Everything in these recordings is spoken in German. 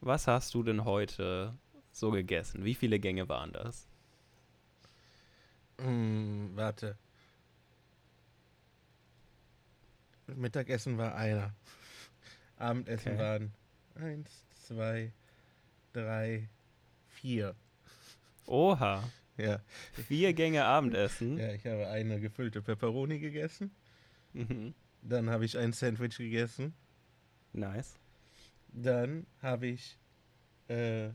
was hast du denn heute so gegessen? Wie viele Gänge waren das? Hm, warte. Mittagessen war einer. Abendessen Okay. waren eins, zwei, drei, vier. Oha, Ja. vier Gänge Abendessen. ja, ich habe eine gefüllte Pepperoni gegessen. Mhm. Dann habe ich ein Sandwich gegessen. Nice. Dann habe ich äh,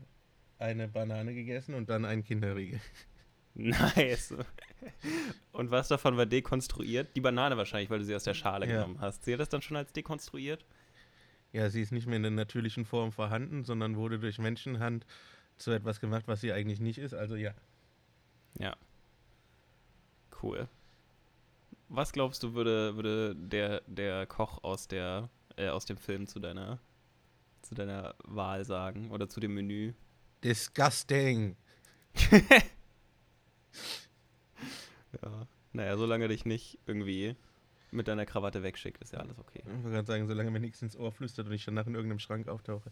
eine Banane gegessen und dann einen Kinderriegel. Nice. Und was davon war dekonstruiert? Die Banane wahrscheinlich, weil du sie aus der Schale Ja. genommen hast. Zählt das dann schon als dekonstruiert? Ja, sie ist nicht mehr in der natürlichen Form vorhanden, sondern wurde durch Menschenhand zu etwas gemacht, was sie eigentlich nicht ist. Also ja. Ja. Cool. Was glaubst du, würde, würde der, der Koch aus, der, äh, aus dem Film zu deiner, zu deiner Wahl sagen? Oder zu dem Menü? Disgusting. Ja. Naja, solange dich nicht irgendwie mit deiner Krawatte wegschickt, ist ja alles okay. Ich wollte gerade sagen, solange mir nichts ins Ohr flüstert und ich danach in irgendeinem Schrank auftauche.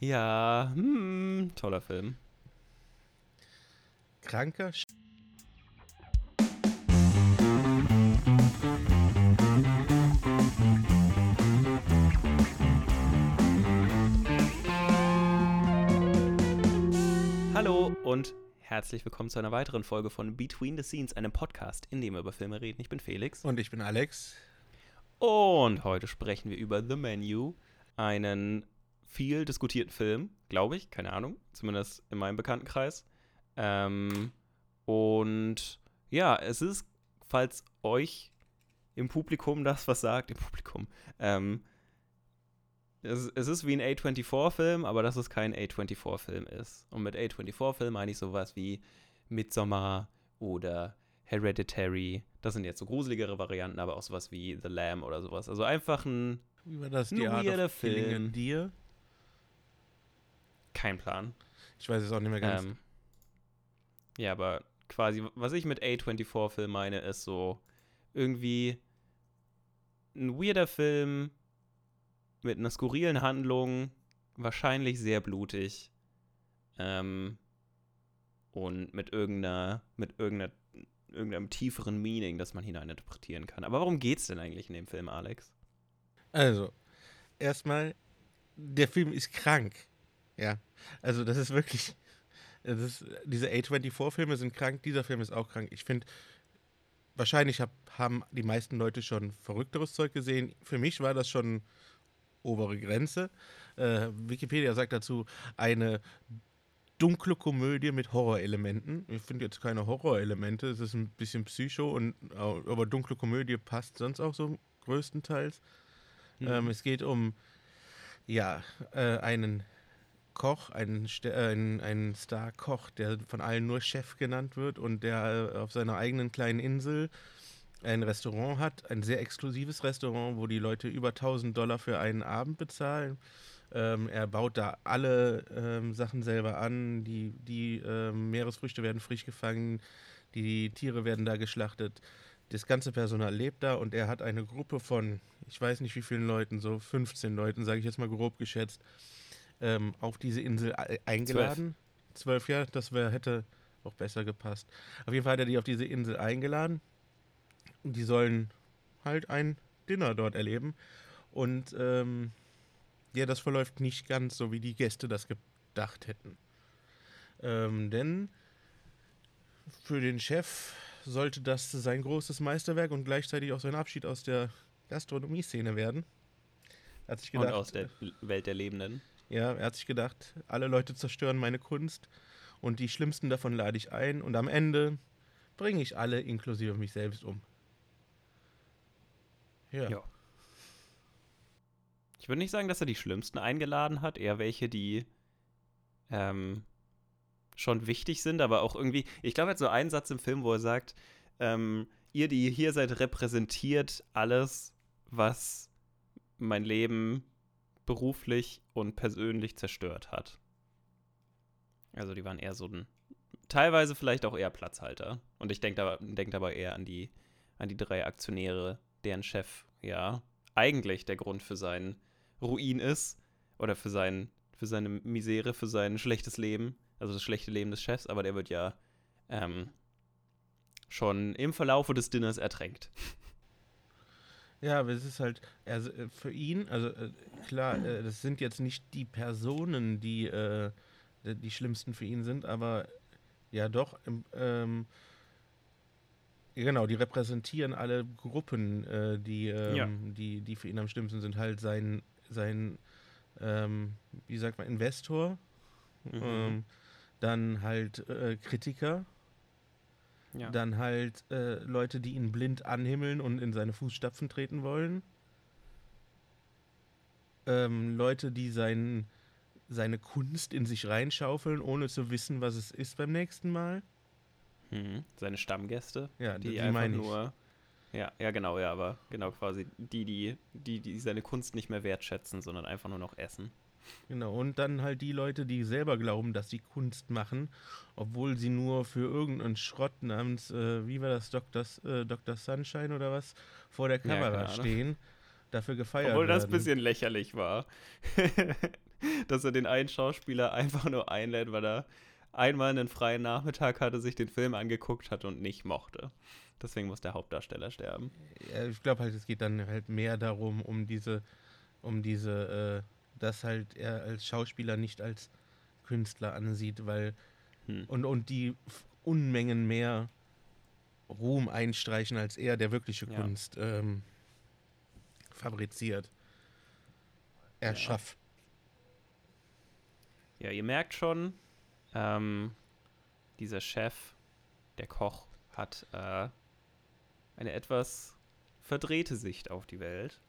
Ja, hm, toller Film. Kranker Sch Hallo und herzlich willkommen zu einer weiteren Folge von Between the Scenes, einem Podcast, in dem wir über Filme reden. Ich bin Felix. Und ich bin Alex. Und heute sprechen wir über The Menu, einen viel diskutierten Film, glaube ich, keine Ahnung, zumindest in meinem Bekanntenkreis. Ähm, und ja, es ist, falls euch im Publikum das was sagt, im Publikum, ähm, es, es ist wie ein A24-Film, aber dass es kein A24-Film ist. Und mit A24-Film meine ich sowas wie Midsommar oder Hereditary. Das sind jetzt so gruseligere Varianten, aber auch sowas wie The Lamb oder sowas. Also einfach ein, Wie war das? Die Art of Film. Deer? kein Plan. Ich weiß es auch nicht mehr ganz. Ähm, ja, aber quasi, was ich mit A24-Film meine, ist so irgendwie ein weirder Film mit einer skurrilen Handlung, wahrscheinlich sehr blutig ähm, und mit irgendeiner, mit irgendeiner, irgendeinem tieferen Meaning, das man hineininterpretieren kann. Aber worum geht's denn eigentlich in dem Film, Alex? Also, erstmal, der Film ist krank. Ja. Also, das ist wirklich. Das ist, diese A24-Filme sind krank, dieser Film ist auch krank. Ich finde, wahrscheinlich hab, haben die meisten Leute schon verrückteres Zeug gesehen. Für mich war das schon obere Grenze. Äh, Wikipedia sagt dazu eine dunkle Komödie mit Horrorelementen. Ich finde jetzt keine Horrorelemente, es ist ein bisschen Psycho, und, aber dunkle Komödie passt sonst auch so größtenteils. Ähm, es geht um ja, äh, einen Koch, einen, äh, einen, einen Star-Koch, der von allen nur Chef genannt wird und der äh, auf seiner eigenen kleinen Insel ein Restaurant hat, ein sehr exklusives Restaurant, wo die Leute über 1000 Dollar für einen Abend bezahlen. Ähm, er baut da alle ähm, Sachen selber an, die, die ähm, Meeresfrüchte werden frisch gefangen, die Tiere werden da geschlachtet. Das ganze Personal lebt da und er hat eine Gruppe von, ich weiß nicht wie vielen Leuten, so 15 Leuten, sage ich jetzt mal grob geschätzt, ähm, auf diese Insel e- eingeladen. Zwölf, ja, das wär, hätte auch besser gepasst. Auf jeden Fall hat er die auf diese Insel eingeladen. Und die sollen halt ein Dinner dort erleben. Und ähm, ja, das verläuft nicht ganz so, wie die Gäste das gedacht hätten. Ähm, denn für den Chef sollte das sein großes Meisterwerk und gleichzeitig auch sein Abschied aus der Gastronomie-Szene werden. Er hat sich Und gedacht, aus der Welt der Lebenden. ja, er hat sich gedacht, alle Leute zerstören meine Kunst und die schlimmsten davon lade ich ein und am Ende bringe ich alle inklusive mich selbst um. Ja. Ja. Ich würde nicht sagen, dass er die schlimmsten eingeladen hat, eher welche, die ähm, schon wichtig sind, aber auch irgendwie. Ich glaube, er hat so einen Satz im Film, wo er sagt: ähm, Ihr, die hier seid, repräsentiert alles, was mein Leben beruflich und persönlich zerstört hat. Also, die waren eher so ein. Teilweise vielleicht auch eher Platzhalter. Und ich denke dabei, denk dabei eher an die, an die drei Aktionäre, deren Chef ja eigentlich der Grund für seinen Ruin ist oder für seinen für seine Misere, für sein schlechtes Leben, also das schlechte Leben des Chefs, aber der wird ja ähm, schon im Verlaufe des Dinners ertränkt. Ja, aber es ist halt, also äh, für ihn, also äh, klar, äh, das sind jetzt nicht die Personen, die äh, die schlimmsten für ihn sind, aber ja doch, ähm, genau, die repräsentieren alle Gruppen, äh, die, ähm, ja. die, die für ihn am schlimmsten sind. Halt sein, sein ähm, wie sagt man, Investor, mhm. Ähm, dann halt äh, Kritiker, ja. Dann halt äh, Leute, die ihn blind anhimmeln und in seine Fußstapfen treten wollen. Ähm, Leute, die sein, seine Kunst in sich reinschaufeln, ohne zu wissen, was es ist beim nächsten Mal. Hm. Seine Stammgäste, ja, die, die einfach nur. Ja, ja, genau, ja, aber genau quasi die, die, die, die seine Kunst nicht mehr wertschätzen, sondern einfach nur noch essen. Genau, und dann halt die Leute, die selber glauben, dass sie Kunst machen, obwohl sie nur für irgendeinen Schrott namens, äh, wie war das, Dr. Äh, Dr. Sunshine oder was, vor der Kamera ja, stehen, dafür gefeiert Obwohl werden. das ein bisschen lächerlich war. dass er den einen Schauspieler einfach nur einlädt, weil er einmal einen freien Nachmittag hatte, sich den Film angeguckt hat und nicht mochte. Deswegen muss der Hauptdarsteller sterben. Ja, ich glaube halt, es geht dann halt mehr darum, um diese, um diese äh, dass halt er als Schauspieler nicht als Künstler ansieht, weil hm. und, und die Unmengen mehr Ruhm einstreichen als er, der wirkliche ja. Kunst ähm, fabriziert, erschafft. Ja. ja, ihr merkt schon, ähm, dieser Chef, der Koch, hat äh, eine etwas verdrehte Sicht auf die Welt.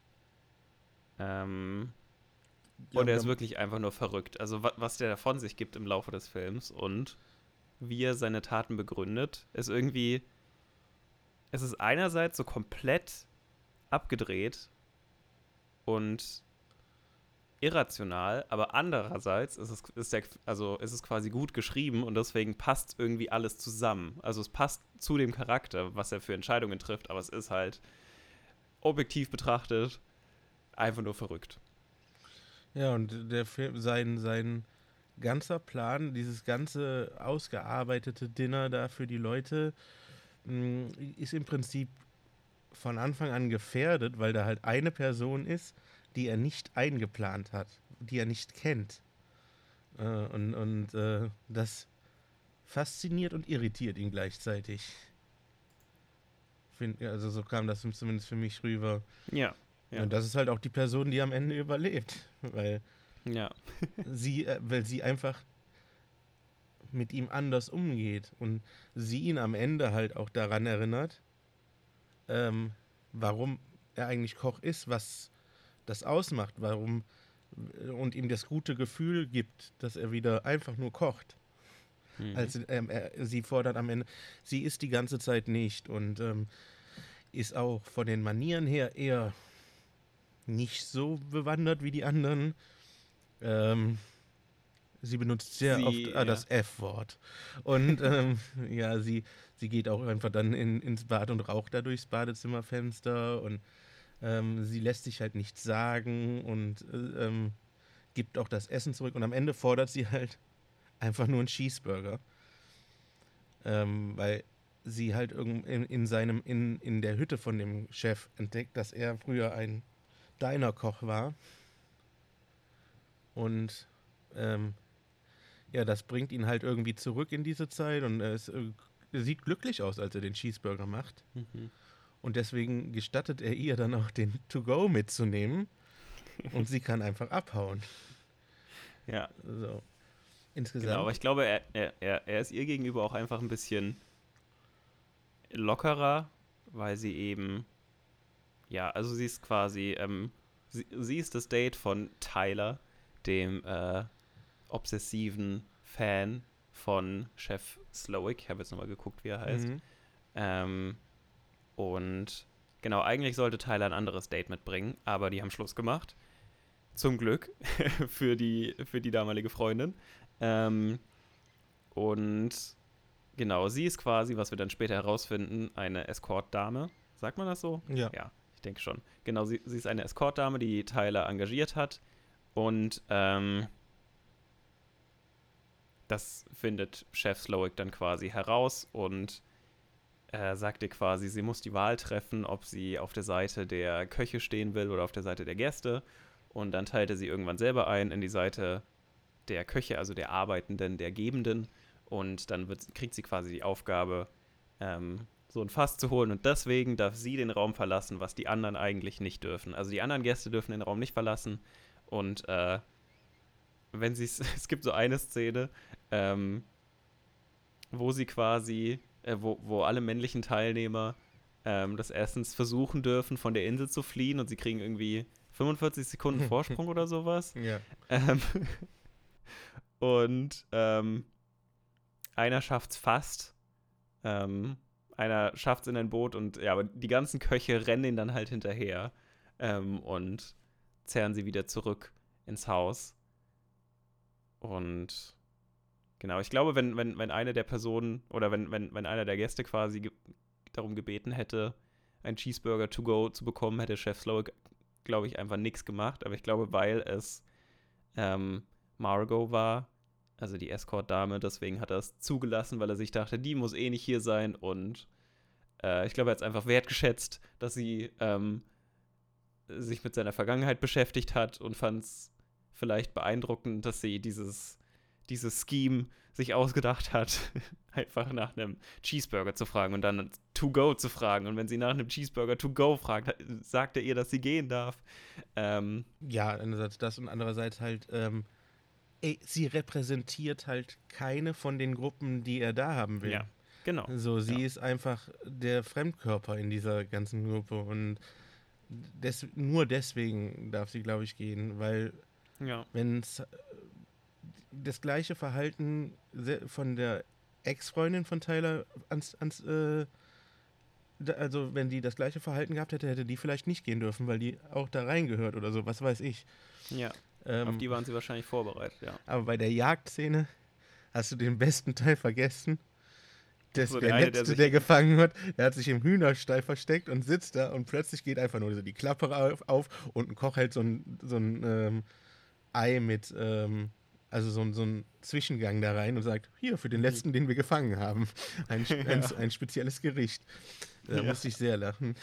Ähm, ja, und er ist wirklich einfach nur verrückt. Also was der von sich gibt im Laufe des Films und wie er seine Taten begründet, ist irgendwie. Es ist einerseits so komplett abgedreht und irrational, aber andererseits ist es, ist der, also ist es quasi gut geschrieben und deswegen passt irgendwie alles zusammen. Also es passt zu dem Charakter, was er für Entscheidungen trifft, aber es ist halt objektiv betrachtet einfach nur verrückt. Ja, und der Film, sein, sein ganzer Plan, dieses ganze ausgearbeitete Dinner da für die Leute, mm, ist im Prinzip von Anfang an gefährdet, weil da halt eine Person ist, die er nicht eingeplant hat, die er nicht kennt. Äh, und und äh, das fasziniert und irritiert ihn gleichzeitig. Find, also so kam das zumindest für mich rüber. Ja. Ja. Und das ist halt auch die Person, die am Ende überlebt. Weil ja. sie, äh, weil sie einfach mit ihm anders umgeht und sie ihn am Ende halt auch daran erinnert, ähm, warum er eigentlich Koch ist, was das ausmacht, warum äh, und ihm das gute Gefühl gibt, dass er wieder einfach nur kocht. Mhm. Also ähm, er, sie fordert am Ende, sie ist die ganze Zeit nicht und ähm, ist auch von den Manieren her eher nicht so bewandert wie die anderen. Ähm, sie benutzt sehr sie, oft ah, das F-Wort. Und ähm, ja, sie, sie geht auch einfach dann in, ins Bad und raucht da durchs Badezimmerfenster und ähm, sie lässt sich halt nichts sagen und äh, ähm, gibt auch das Essen zurück und am Ende fordert sie halt einfach nur einen Cheeseburger. Ähm, weil sie halt in, in seinem, in, in der Hütte von dem Chef entdeckt, dass er früher ein deiner Koch war. Und ähm, ja, das bringt ihn halt irgendwie zurück in diese Zeit und er, ist, äh, sieht glücklich aus, als er den Cheeseburger macht. Mhm. Und deswegen gestattet er ihr dann auch den To-Go mitzunehmen und sie kann einfach abhauen. Ja. So. Insgesamt. Genau, aber ich glaube, er, er, er ist ihr gegenüber auch einfach ein bisschen lockerer, weil sie eben ja, also sie ist quasi, ähm, sie, sie, ist das Date von Tyler, dem äh, obsessiven Fan von Chef Slowick. Ich habe jetzt nochmal geguckt, wie er heißt. Mhm. Ähm, und genau, eigentlich sollte Tyler ein anderes Date mitbringen, aber die haben Schluss gemacht. Zum Glück für, die, für die damalige Freundin. Ähm, und genau, sie ist quasi, was wir dann später herausfinden, eine Escort-Dame. Sagt man das so? Ja. Ja denke schon. Genau, sie, sie ist eine Escort-Dame, die Tyler engagiert hat. Und ähm, das findet Chef Slowick dann quasi heraus und äh, sagt ihr quasi, sie muss die Wahl treffen, ob sie auf der Seite der Köche stehen will oder auf der Seite der Gäste. Und dann teilt er sie irgendwann selber ein in die Seite der Köche, also der Arbeitenden, der Gebenden. Und dann wird, kriegt sie quasi die Aufgabe, ähm, so ein Fass zu holen. Und deswegen darf sie den Raum verlassen, was die anderen eigentlich nicht dürfen. Also die anderen Gäste dürfen den Raum nicht verlassen. Und äh, wenn sie es gibt so eine Szene, ähm, wo sie quasi, äh, wo, wo alle männlichen Teilnehmer ähm, des Essens versuchen dürfen, von der Insel zu fliehen und sie kriegen irgendwie 45 Sekunden Vorsprung oder sowas. Ja. Ähm, und ähm, einer schafft's fast. Ähm, einer schafft's in ein Boot und ja, aber die ganzen Köche rennen ihn dann halt hinterher ähm, und zerren sie wieder zurück ins Haus. Und genau, ich glaube, wenn, wenn, wenn eine der Personen oder wenn, wenn, wenn einer der Gäste quasi ge darum gebeten hätte, einen Cheeseburger to go zu bekommen, hätte Chef Slowick, glaube ich, einfach nichts gemacht. Aber ich glaube, weil es ähm, Margot war, also die Escort-Dame, deswegen hat er es zugelassen, weil er sich dachte, die muss eh nicht hier sein. Und äh, ich glaube, er hat es einfach wertgeschätzt, dass sie ähm, sich mit seiner Vergangenheit beschäftigt hat und fand es vielleicht beeindruckend, dass sie dieses, dieses Scheme sich ausgedacht hat, einfach nach einem Cheeseburger zu fragen und dann to go zu fragen. Und wenn sie nach einem Cheeseburger to go fragt, sagt er ihr, dass sie gehen darf. Ähm, ja, einerseits das und andererseits halt, ähm, ey, sie repräsentiert halt keine von den Gruppen, die er da haben will. Ja, genau. So, sie ja. ist einfach der Fremdkörper in dieser ganzen Gruppe und des, nur deswegen darf sie, glaube ich, gehen, weil ja. wenn es das gleiche Verhalten von der Ex-Freundin von Tyler ans, ans äh, also wenn die das gleiche Verhalten gehabt hätte, hätte die vielleicht nicht gehen dürfen, weil die auch da reingehört oder so, was weiß ich. Ja. Ähm, Auf die waren sie wahrscheinlich vorbereitet, ja. Aber bei der Jagdszene hast du den besten Teil vergessen. Das, So, der, der eine, letzte, der der, gefangen wird, der hat sich im Hühnerstall versteckt und sitzt da und plötzlich geht einfach nur so die Klappe auf, auf und ein Koch hält so ein, so ein ähm, Ei mit, ähm, also so, ein- so ein Zwischengang da rein und sagt, hier, für den letzten, den wir gefangen haben. Ein, ein. Ja. ein spezielles Gericht. Da Ja. musste ich sehr lachen.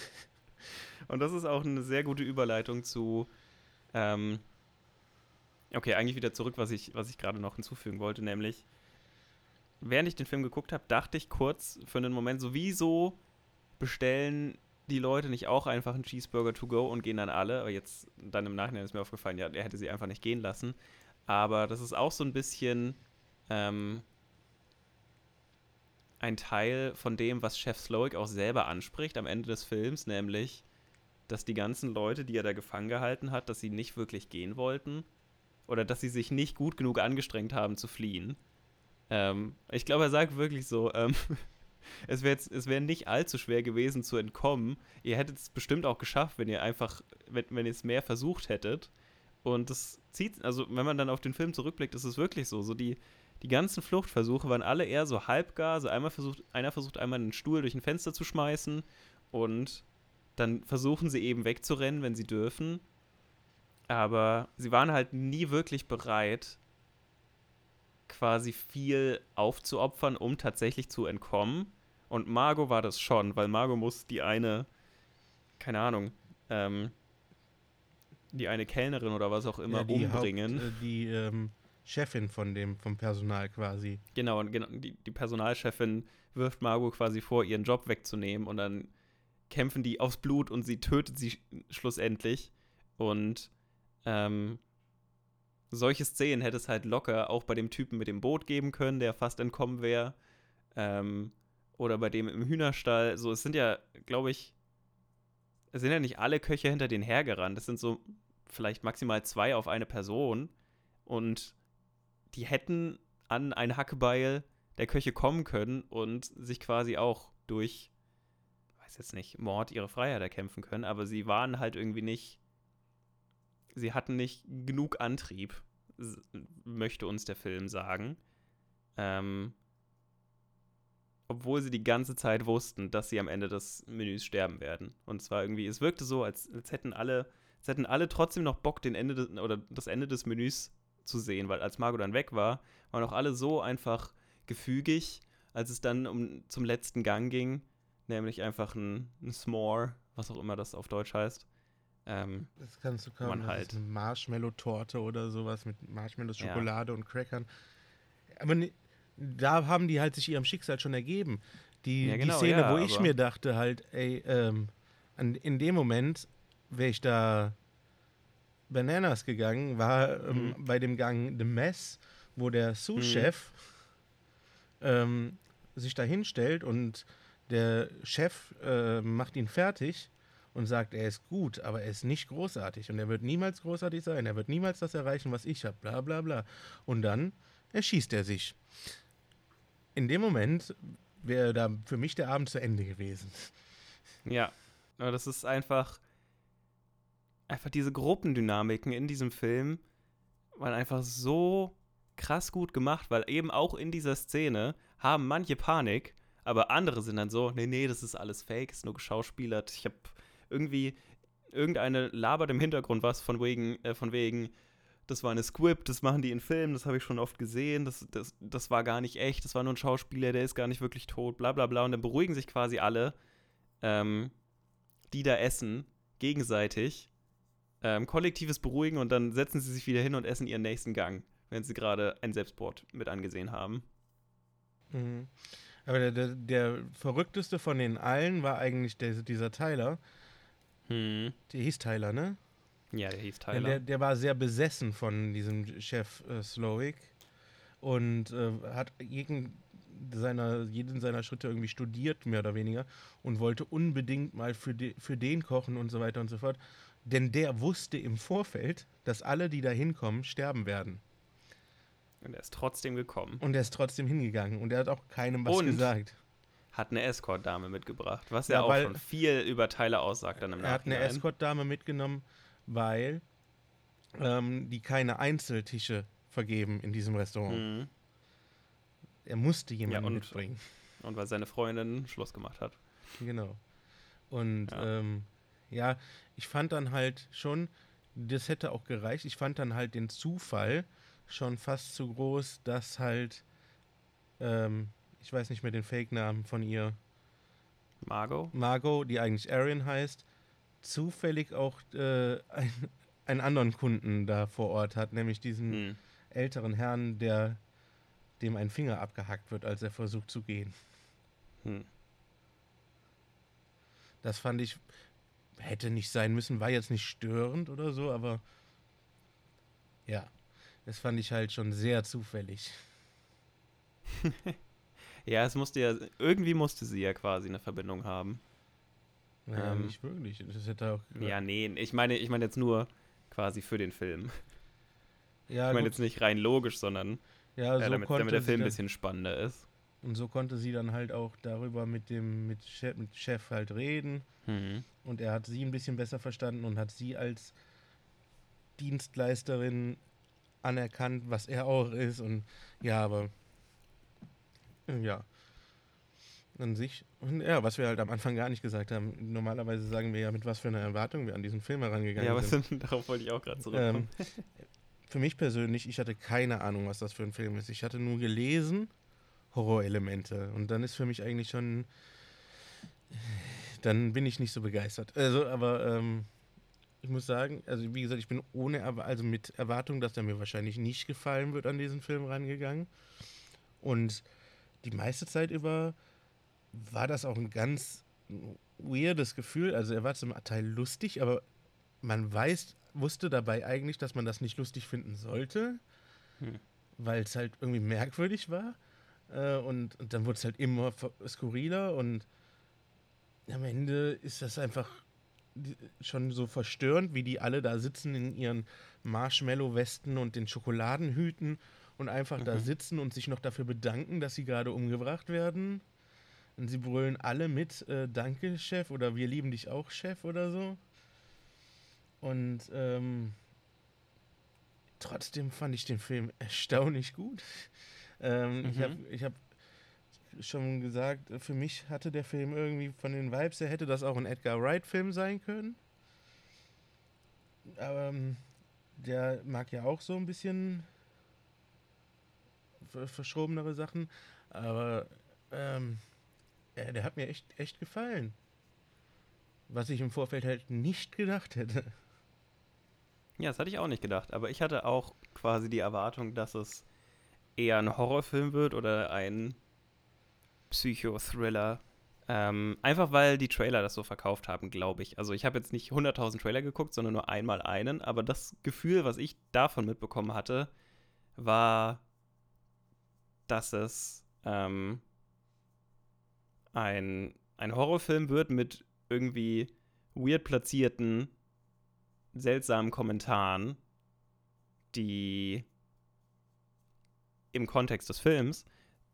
Und das ist auch eine sehr gute Überleitung zu. Ähm, okay, eigentlich wieder zurück, was ich, was ich gerade noch hinzufügen wollte, nämlich, während ich den Film geguckt habe, dachte ich kurz für einen Moment, so wieso bestellen die Leute nicht auch einfach einen Cheeseburger to go und gehen dann alle? Aber jetzt, dann im Nachhinein ist mir aufgefallen, ja, er hätte sie einfach nicht gehen lassen. Aber das ist auch so ein bisschen ähm, ein Teil von dem, was Chef Slowick auch selber anspricht am Ende des Films, nämlich, dass die ganzen Leute, die er da gefangen gehalten hat, dass sie nicht wirklich gehen wollten oder dass sie sich nicht gut genug angestrengt haben zu fliehen. Ähm, ich glaube, er sagt wirklich so, ähm, es wäre wär nicht allzu schwer gewesen zu entkommen. Ihr hättet es bestimmt auch geschafft, wenn ihr einfach, wenn, wenn ihr es mehr versucht hättet. Und das zieht, also wenn man dann auf den Film zurückblickt, ist es wirklich so. So die, die ganzen Fluchtversuche waren alle eher so halbgar. So einmal versucht, einer versucht einmal einen Stuhl durch ein Fenster zu schmeißen und dann versuchen sie eben wegzurennen, wenn sie dürfen. Aber sie waren halt nie wirklich bereit, quasi viel aufzuopfern, um tatsächlich zu entkommen. Und Margot war das schon, weil Margot muss die eine, keine Ahnung, ähm, die eine Kellnerin oder was auch immer Ja, die umbringen. Haupt, äh, die ähm, Chefin von dem, vom Personal quasi. Genau, und genau, die, die Personalchefin wirft Margot quasi vor, ihren Job wegzunehmen und dann kämpfen die aufs Blut und sie tötet sie sch- schlussendlich. Und ähm, solche Szenen hätte es halt locker auch bei dem Typen mit dem Boot geben können, der fast entkommen wäre. Ähm, oder bei dem im Hühnerstall. So, es sind ja, glaube ich, es sind ja nicht alle Köche hinter den hergerannt. Es sind so vielleicht maximal zwei auf eine Person. Und die hätten an ein Hackebeil der Köche kommen können und sich quasi auch durch, weiß jetzt nicht, Mord ihre Freiheit erkämpfen können, aber sie waren halt irgendwie nicht, sie hatten nicht genug Antrieb, möchte uns der Film sagen. Ähm, obwohl sie die ganze Zeit wussten, dass sie am Ende des Menüs sterben werden. Und zwar irgendwie, es wirkte so, als, als hätten alle, als hätten alle trotzdem noch Bock, den Ende des, oder das Ende des Menüs zu sehen, weil als Margot dann weg war, waren auch alle so einfach gefügig, als es dann um, zum letzten Gang ging, nämlich einfach ein, ein S'more, was auch immer das auf Deutsch heißt. Ähm, das kannst du kaum. Man halt. Eine Marshmallow-Torte oder sowas mit Marshmallows, Schokolade ja. und Crackern. Aber ne, da haben die halt sich ihrem Schicksal schon ergeben. Die, ja, genau, die Szene, ja, wo ich mir dachte, halt, ey, ähm, an, in dem Moment wäre ich da Bananas gegangen, war ähm, mhm. bei dem Gang The Mess, wo der Sous-Chef mhm. ähm, sich da hinstellt und der Chef äh, macht ihn fertig und sagt, er ist gut, aber er ist nicht großartig und er wird niemals großartig sein, er wird niemals das erreichen, was ich habe, bla bla bla. Und dann erschießt er sich. In dem Moment wäre da für mich der Abend zu Ende gewesen. Ja, aber das ist einfach, einfach diese Gruppendynamiken in diesem Film waren einfach so krass gut gemacht, weil eben auch in dieser Szene haben manche Panik, aber andere sind dann so, nee, nee, das ist alles fake, ist nur geschauspielert. Ich habe irgendwie irgendeine labert im Hintergrund was von wegen, äh, von wegen, das war eine Script, das machen die in Filmen, das habe ich schon oft gesehen, das, das, das war gar nicht echt, das war nur ein Schauspieler, der ist gar nicht wirklich tot, bla bla bla. Und dann beruhigen sich quasi alle, ähm, die da essen, gegenseitig. Ähm, kollektives Beruhigen und dann setzen sie sich wieder hin und essen ihren nächsten Gang, wenn sie gerade ein Selbstmord mit angesehen haben. Mhm. Aber der, der, der, verrückteste von den allen war eigentlich der, dieser Tyler. Hm. Der hieß Tyler, ne? Ja, der hieß Tyler. Der, der war sehr besessen von diesem Chef äh, Slowick und äh, hat jeden seiner, jeden seiner Schritte irgendwie studiert, mehr oder weniger, und wollte unbedingt mal für, de, für den kochen und so weiter und so fort. Denn der wusste im Vorfeld, dass alle, die da hinkommen, sterben werden. Und er ist trotzdem gekommen. Und er ist trotzdem hingegangen. Und er hat auch keinem was und gesagt. Hat eine Escort-Dame mitgebracht, was ja, ja auch schon viel über Teile aussagt dann im Er hat eine Escort-Dame mitgenommen, weil ähm, die keine Einzeltische vergeben in diesem Restaurant. Mhm. Er musste jemanden ja, und, mitbringen. Und weil seine Freundin Schluss gemacht hat. Genau. Und ja. Ähm, ja, ich fand dann halt schon, das hätte auch gereicht. Ich fand dann halt den Zufall schon fast zu groß, dass halt, ähm, ich weiß nicht mehr den Fake-Namen von ihr. Margot? Margot, die eigentlich Arian heißt, zufällig auch äh, ein, einen anderen Kunden da vor Ort hat, nämlich diesen hm. älteren Herrn, der dem ein Finger abgehackt wird, als er versucht zu gehen. Hm. Das fand ich, hätte nicht sein müssen, war jetzt nicht störend oder so, aber ja, das fand ich halt schon sehr zufällig. ja, es musste ja, irgendwie musste sie ja quasi eine Verbindung haben. Ja, ähm, nicht wirklich. Das hätte auch ja, nee, ich meine, ich meine jetzt nur quasi für den Film. Ja, ich meine jetzt nicht rein logisch, sondern ja, so damit, damit, der Film ein bisschen spannender ist. Und so konnte sie dann halt auch darüber mit dem mit Chef, mit Chef halt reden. Mhm. Und er hat sie ein bisschen besser verstanden und hat sie als Dienstleisterin anerkannt, was er auch ist. Und ja, aber ja. An sich, und ja, was wir halt am Anfang gar nicht gesagt haben. Normalerweise sagen wir ja, mit was für einer Erwartung wir an diesen Film herangegangen ja, sind. Ja, darauf wollte ich auch gerade zurückkommen. Ähm, für mich persönlich, ich hatte keine Ahnung, was das für ein Film ist. Ich hatte nur gelesen, Horrorelemente. Und dann ist für mich eigentlich schon. Dann bin ich nicht so begeistert. Also, aber ähm, ich muss sagen, also wie gesagt, ich bin ohne, also mit Erwartung, dass der mir wahrscheinlich nicht gefallen wird, an diesen Film rangegangen. Und die meiste Zeit über war das auch ein ganz weirdes Gefühl. Also er war zum Teil lustig, aber man weiß, wusste dabei eigentlich, dass man das nicht lustig finden sollte, hm. weil es halt irgendwie merkwürdig war. Äh, und, und, dann wurde es halt immer skurriler und am Ende ist das einfach schon so verstörend, wie die alle da sitzen in ihren Marshmallow-Westen und den Schokoladenhüten und einfach mhm. da sitzen und sich noch dafür bedanken, dass sie gerade umgebracht werden. Und sie brüllen alle mit, äh, danke, Chef, oder wir lieben dich auch, Chef, oder so. Und ähm, trotzdem fand ich den Film erstaunlich gut. Ähm, mhm. Ich habe ich hab schon gesagt, für mich hatte der Film irgendwie von den Vibes her, hätte das auch ein Edgar Wright-Film sein können. Aber ähm, der mag ja auch so ein bisschen verschrobenere Sachen, aber ähm, der hat mir echt, echt gefallen. Was ich im Vorfeld halt nicht gedacht hätte. Ja, das hatte ich auch nicht gedacht, aber ich hatte auch quasi die Erwartung, dass es eher ein Horrorfilm wird oder ein Psychothriller. Ähm, einfach weil die Trailer das so verkauft haben, glaube ich. Also ich habe jetzt nicht 100.000 Trailer geguckt, sondern nur einmal einen, aber das Gefühl, was ich davon mitbekommen hatte, war, dass es ähm, ein, ein Horrorfilm wird mit irgendwie weird platzierten, seltsamen Kommentaren, die im Kontext des Films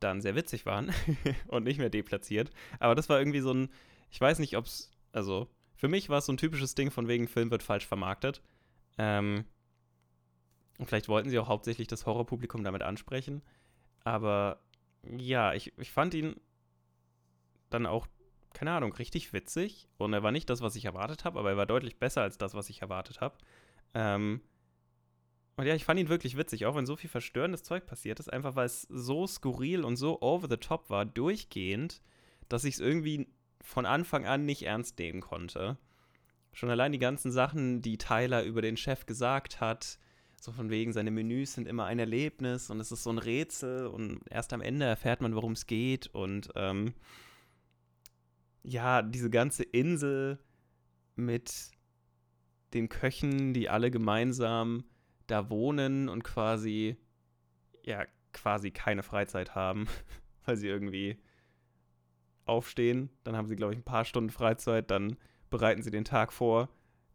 dann sehr witzig waren und nicht mehr deplatziert. Aber das war irgendwie so ein, ich weiß nicht, ob es, also für mich war es so ein typisches Ding von wegen Film wird falsch vermarktet. Ähm, und vielleicht wollten sie auch hauptsächlich das Horrorpublikum damit ansprechen. Aber ja, ich, ich fand ihn dann auch, keine Ahnung, richtig witzig. Und er war nicht das, was ich erwartet habe, aber er war deutlich besser als das, was ich erwartet habe. Ähm, und ja, ich fand ihn wirklich witzig, auch wenn so viel verstörendes Zeug passiert ist, einfach weil es so skurril und so over the top war, durchgehend, dass ich es irgendwie von Anfang an nicht ernst nehmen konnte. Schon allein die ganzen Sachen, die Tyler über den Chef gesagt hat, so von wegen, seine Menüs sind immer ein Erlebnis und es ist so ein Rätsel und erst am Ende erfährt man, worum es geht und ähm, ja, diese ganze Insel mit den Köchen, die alle gemeinsam da wohnen und quasi, ja, quasi keine Freizeit haben, weil sie irgendwie aufstehen. Dann haben sie, glaube ich, ein paar Stunden Freizeit, dann bereiten sie den Tag vor,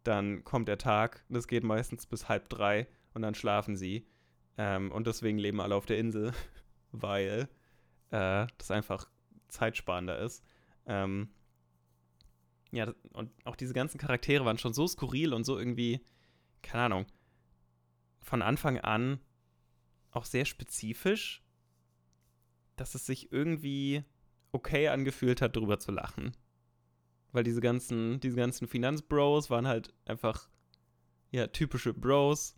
dann kommt der Tag, das geht meistens bis halb drei und dann schlafen sie. Ähm, und deswegen leben alle auf der Insel, weil äh, das einfach zeitsparender ist. Ähm, ja, und auch diese ganzen Charaktere waren schon so skurril und so irgendwie, keine Ahnung, von Anfang an auch sehr spezifisch, dass es sich irgendwie okay angefühlt hat, drüber zu lachen. Weil diese ganzen, diese ganzen Finanzbros waren halt einfach, ja, typische Bros.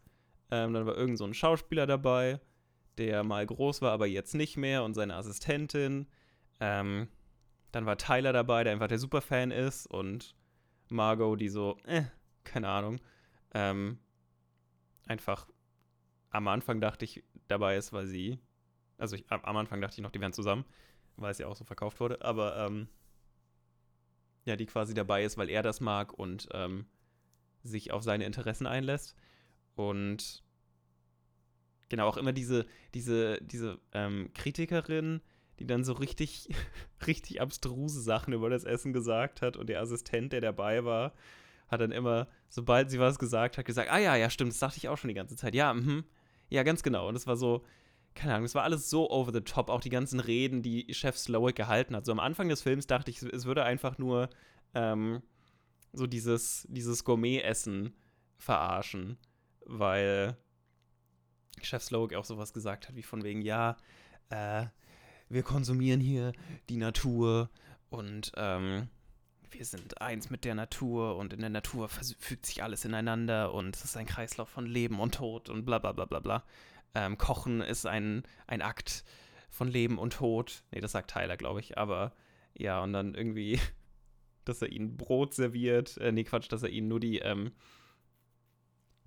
Ähm, dann war irgend so ein Schauspieler dabei, der mal groß war, aber jetzt nicht mehr und seine Assistentin. Ähm, dann war Tyler dabei, der einfach der Superfan ist und Margot, die so, äh, keine Ahnung, ähm, einfach am Anfang dachte ich dabei ist, weil sie, also ich, am Anfang dachte ich noch, die wären zusammen, weil es ja auch so verkauft wurde, aber ähm, ja, die quasi dabei ist, weil er das mag und ähm, sich auf seine Interessen einlässt. Und genau, auch immer diese, diese, diese ähm, Kritikerin, die dann so richtig, richtig abstruse Sachen über das Essen gesagt hat und der Assistent, der dabei war, hat dann immer, sobald sie was gesagt hat, gesagt, ah ja, ja, stimmt, das dachte ich auch schon die ganze Zeit. Ja, mhm. Ja, ganz genau. Und es war so, keine Ahnung, es war alles so over the top, auch die ganzen Reden, die Chef Slowick gehalten hat. So am Anfang des Films dachte ich, es würde einfach nur ähm, so dieses, dieses Gourmet-Essen verarschen, weil Chef Slowick auch sowas gesagt hat, wie von wegen, ja, äh, wir konsumieren hier die Natur und ähm, wir sind eins mit der Natur und in der Natur fügt sich alles ineinander und es ist ein Kreislauf von Leben und Tod und bla bla bla bla bla. Ähm, Kochen ist ein, ein Akt von Leben und Tod. Nee, das sagt Tyler, glaube ich. Aber ja, und dann irgendwie, dass er ihnen Brot serviert. Äh, nee, Quatsch, dass er ihnen nur die, ähm,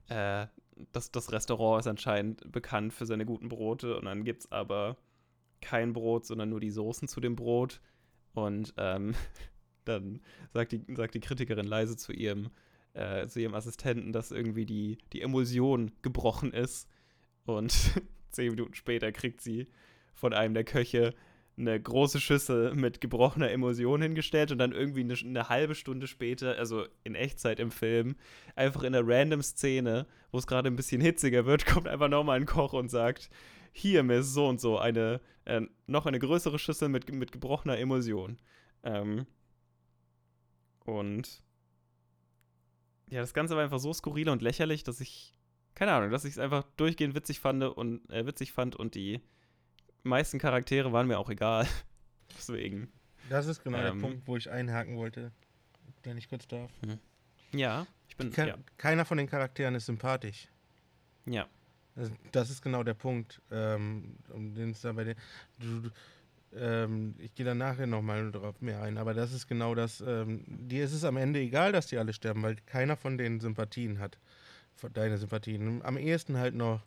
äh, das, das Restaurant ist anscheinend bekannt für seine guten Brote und dann gibt es aber kein Brot, sondern nur die Soßen zu dem Brot. Und ähm, dann sagt die, sagt die Kritikerin leise zu ihrem, äh, zu ihrem Assistenten, dass irgendwie die, die Emulsion gebrochen ist. Und zehn Minuten später kriegt sie von einem der Köche eine große Schüssel mit gebrochener Emulsion hingestellt und dann irgendwie eine, eine, halbe Stunde später, also in Echtzeit im Film, einfach in einer random Szene, wo es gerade ein bisschen hitziger wird, kommt einfach nochmal ein Koch und sagt, hier, mir ist so und so eine, äh, noch eine größere Schüssel mit, mit gebrochener Emulsion. Ähm, und ja, das Ganze war einfach so skurril und lächerlich, dass ich, keine Ahnung, dass ich es einfach durchgehend witzig fand und äh, witzig fand und die meisten Charaktere waren mir auch egal. Deswegen. Das ist genau ähm, der Punkt, wo ich einhaken wollte, wenn ich kurz darf. Hm. Ja, ich bin. Ke ja. Keiner von den Charakteren ist sympathisch. Ja. Das, das ist genau der Punkt, ähm, um den es da bei dir. Du, du, ähm, ich gehe da nachher nochmal drauf mehr ein, aber das ist genau das. Ähm, dir ist es am Ende egal, dass die alle sterben, weil keiner von denen Sympathien hat. Deine Sympathien. Am ehesten halt noch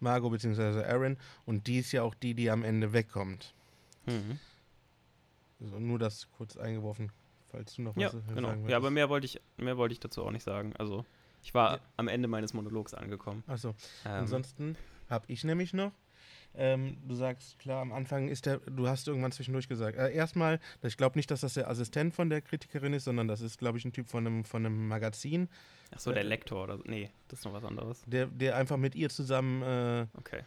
Margot bzw. Aaron und die ist ja auch die, die am Ende wegkommt. Mhm. So, nur das kurz eingeworfen, falls du noch Ja, was äh, genau. sagen Ja, aber mehr wollte ich, mehr wollte ich dazu auch nicht sagen. Also, ich war Ja. am Ende meines Monologs angekommen. Achso, Ähm, ansonsten habe ich nämlich noch. Ähm, du sagst, klar, am Anfang ist der, du hast irgendwann zwischendurch gesagt, äh, erstmal, ich glaube nicht, dass das der Assistent von der Kritikerin ist, sondern das ist, glaube ich, ein Typ von einem, von einem Magazin, ach so, der Lektor oder so. Nee, das ist noch was anderes. der, der einfach mit ihr zusammen äh, Okay.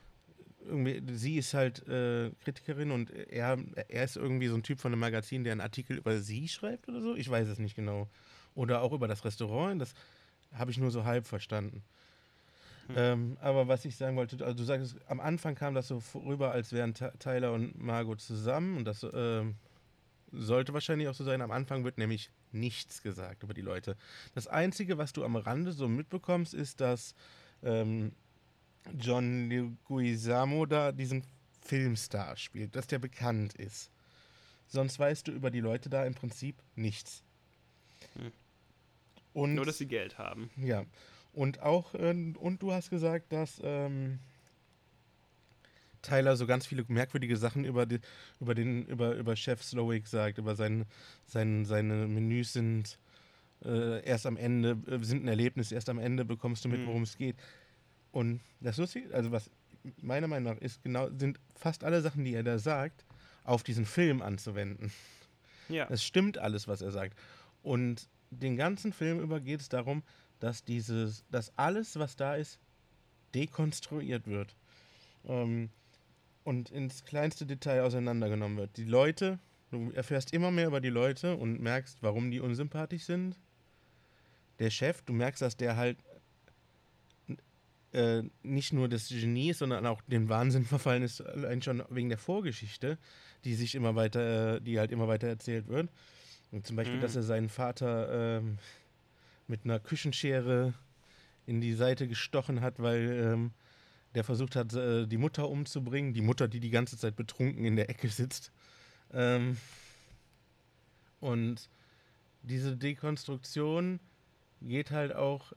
irgendwie, sie ist halt äh, Kritikerin und er, er ist irgendwie so ein Typ von einem Magazin, der einen Artikel über sie schreibt oder so. Ich weiß es nicht genau. Oder auch über das Restaurant. Das habe ich nur so halb verstanden. Hm. Ähm, aber was ich sagen wollte, also du sagst, am Anfang kam das so rüber, als wären Ty- Tyler und Margot zusammen und das ähm, sollte wahrscheinlich auch so sein. Am Anfang wird nämlich nichts gesagt über die Leute. Das Einzige, was du am Rande so mitbekommst, ist, dass ähm, John Leguizamo da diesen Filmstar spielt, dass der bekannt ist. Sonst weißt du über die Leute da im Prinzip nichts. Hm. Und, Nur, dass sie Geld haben. ja. Und auch, ähm, und du hast gesagt, dass ähm, Tyler so ganz viele merkwürdige Sachen über, die, über, den, über, über Chef Slowick sagt, über sein, sein, seine Menüs sind äh, erst am Ende, äh, sind ein Erlebnis, erst am Ende bekommst du mit, Mhm. worum es geht. Und das Lustige, also was meiner Meinung nach ist, genau, sind fast alle Sachen, die er da sagt, auf diesen Film anzuwenden. Ja. Es stimmt alles, was er sagt. Und den ganzen Film über geht es darum, dass dieses, dass alles, was da ist, dekonstruiert wird. Ähm, und ins kleinste Detail auseinandergenommen wird. Die Leute, du erfährst immer mehr über die Leute und merkst, warum die unsympathisch sind. Der Chef, du merkst, dass der halt äh, nicht nur das Genie ist, sondern auch den Wahnsinn verfallen ist, allein schon wegen der Vorgeschichte, die sich immer weiter, äh, die halt immer weiter erzählt wird. Und zum Beispiel, Mhm. dass er seinen Vater ähm, mit einer Küchenschere in die Seite gestochen hat, weil ähm, der versucht hat, äh, die Mutter umzubringen. Die Mutter, die die ganze Zeit betrunken in der Ecke sitzt. Ähm, und diese Dekonstruktion geht halt auch, äh,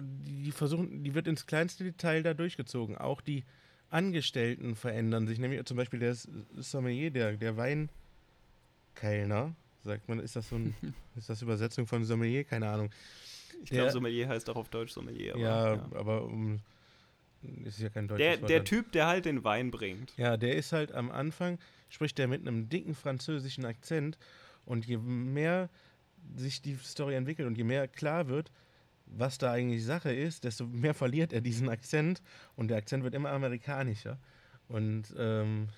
die versuchen, die wird ins kleinste Detail da durchgezogen. Auch die Angestellten verändern sich, nämlich zum Beispiel der Sommelier, der, der Weinkellner, sagt man, ist das so ein, ist das Übersetzung von Sommelier? Keine Ahnung. Ich glaube, Sommelier heißt auch auf Deutsch Sommelier. Aber, ja, ja. aber um, ist ja kein deutsches Der, Wort der. Typ, der halt den Wein bringt. Ja, der ist halt am Anfang, spricht der mit einem dicken französischen Akzent und je mehr sich die Story entwickelt und je mehr klar wird, was da eigentlich Sache ist, desto mehr verliert er diesen Akzent und der Akzent wird immer amerikanischer. Und ähm,